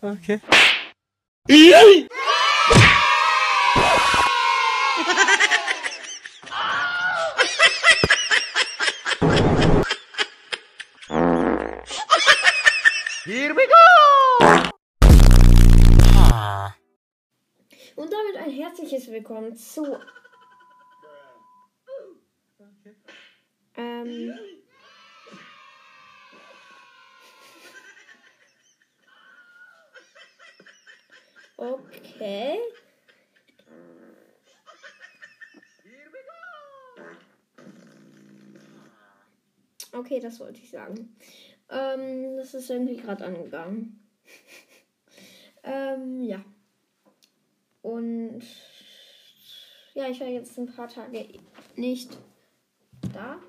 Okay. Here we go! Und damit ein herzliches Willkommen zu. Ähm. Okay. Okay, das wollte ich sagen. Ähm, das ist irgendwie gerade angegangen. ähm, ja. Und ja, ich war jetzt ein paar Tage nicht da.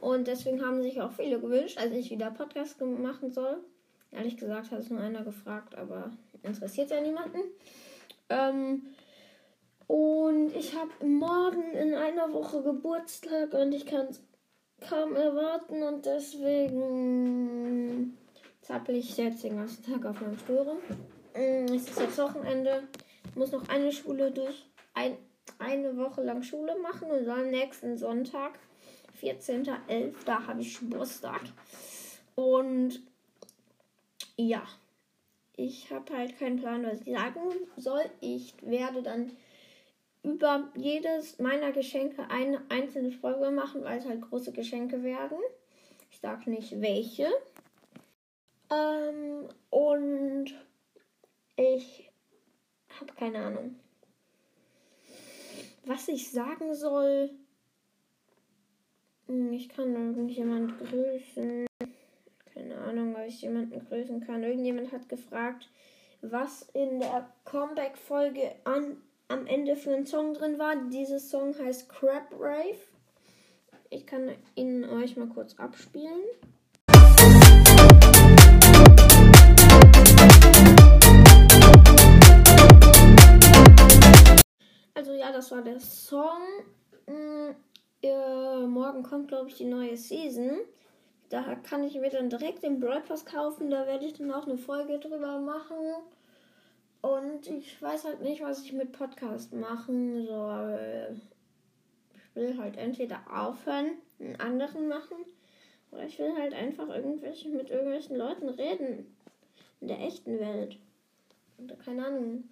Und deswegen haben sich auch viele gewünscht, als ich wieder Podcast machen soll. Ehrlich gesagt hat es nur einer gefragt, aber interessiert ja niemanden. Ähm, und ich habe morgen in einer Woche Geburtstag und ich kann es kaum erwarten und deswegen zappel ich jetzt den ganzen Tag auf meinem Stuhl rum. Mm, Es ist jetzt Wochenende. Muss noch eine Schule durch, ein, eine Woche lang Schule machen und dann nächsten Sonntag, 14.11., da habe ich Geburtstag. Und ja, ich habe halt keinen Plan, was ich sagen soll. Ich werde dann über jedes meiner Geschenke eine einzelne Folge machen, weil es halt große Geschenke werden. Ich sage nicht welche. Ähm, und ich habe keine Ahnung. Was ich sagen soll. Hm, Ich kann irgendjemand grüßen. Keine Ahnung, ob ich jemanden grüßen kann. Irgendjemand hat gefragt, was in der Comeback-Folge am Ende für ein Song drin war. Dieser Song heißt Crab Rave. Ich kann ihn euch mal kurz abspielen. Also ja, das war der Song. Äh, morgen kommt, glaube ich, die neue Season. Da kann ich mir dann direkt den Brawl Pass kaufen. Da werde ich dann auch eine Folge drüber machen. Und ich weiß halt nicht, was ich mit Podcast machen soll. Ich will halt entweder aufhören, einen anderen machen. Oder ich will halt einfach irgendwelche mit irgendwelchen Leuten reden. In der echten Welt. Keine Ahnung.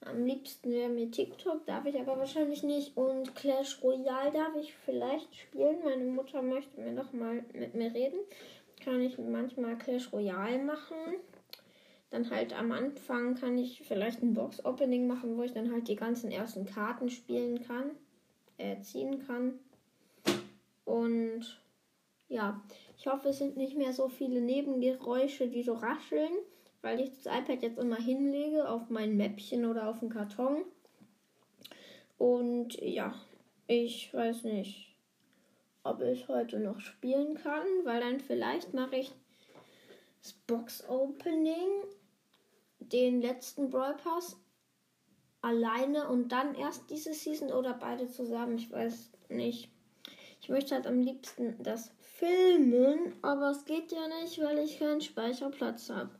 Am liebsten wäre mir TikTok, darf ich aber wahrscheinlich nicht. Und Clash Royale darf ich vielleicht spielen. Meine Mutter möchte mir noch mal mit mir reden. Kann ich manchmal Clash Royale machen. Dann halt am Anfang kann ich vielleicht ein Box-Opening machen, wo ich dann halt die ganzen ersten Karten spielen kann. Äh, ziehen kann. Und ja, ich hoffe, es sind nicht mehr so viele Nebengeräusche, die so rascheln weil ich das iPad jetzt immer hinlege auf mein Mäppchen oder auf den Karton. Und ja, ich weiß nicht, ob ich heute noch spielen kann, weil dann vielleicht mache ich das Box Opening, den letzten Brawl Pass alleine und dann erst diese Season oder beide zusammen. Ich weiß nicht. Ich möchte halt am liebsten das filmen, aber es geht ja nicht, weil ich keinen Speicherplatz habe.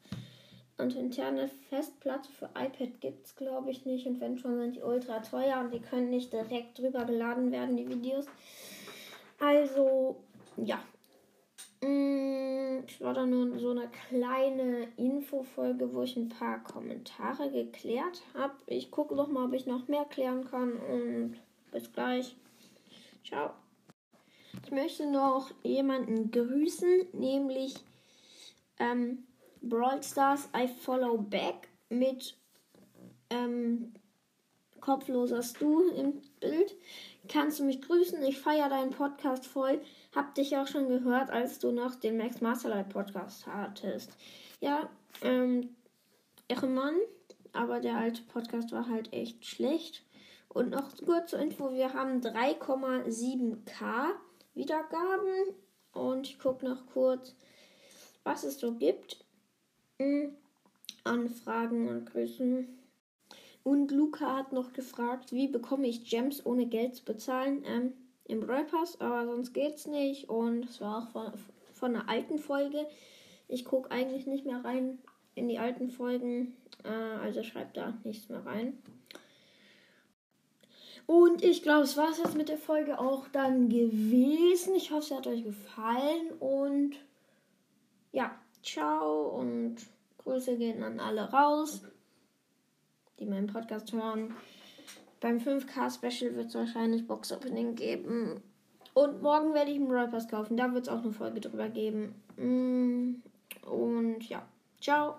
Und interne Festplatte für iPad gibt es, glaube ich, nicht. Und wenn schon, sind die ultra teuer und die können nicht direkt drüber geladen werden, die Videos. Also, ja. Mm, Ich war da nur so eine kleine Infofolge, wo ich ein paar Kommentare geklärt habe. Ich gucke noch mal, ob ich noch mehr klären kann. Und bis gleich. Ciao. Ich möchte noch jemanden grüßen, nämlich ähm, Brawl Stars I Follow Back mit ähm, kopfloser Stu im Bild. Kannst du mich grüßen? Ich feiere deinen Podcast voll. Hab dich auch schon gehört, als du noch den Max Masterlight Podcast hattest. Ja, ähm, Ehrenmann, aber der alte Podcast war halt echt schlecht. Und noch kurz zur Info, wir haben 3,7k Wiedergaben. Und ich gucke noch kurz, was es so gibt. Anfragen und Grüßen. Und Luca hat noch gefragt, wie bekomme ich Gems ohne Geld zu bezahlen? Ähm, Im Brawl Pass, aber sonst geht's nicht. Und es war auch von, von einer alten Folge. Ich gucke eigentlich nicht mehr rein in die alten Folgen. Äh, also schreibt da nichts mehr rein. Und ich glaube, es war es jetzt mit der Folge auch dann gewesen. Ich hoffe, es hat euch gefallen. Und ja, ciao und Grüße gehen an alle raus, die meinen Podcast hören. Beim 5K-Special wird es wahrscheinlich Box Opening geben. Und morgen werde ich einen Royal Pass kaufen. Da wird es auch eine Folge drüber geben. Mm, und ja, ciao.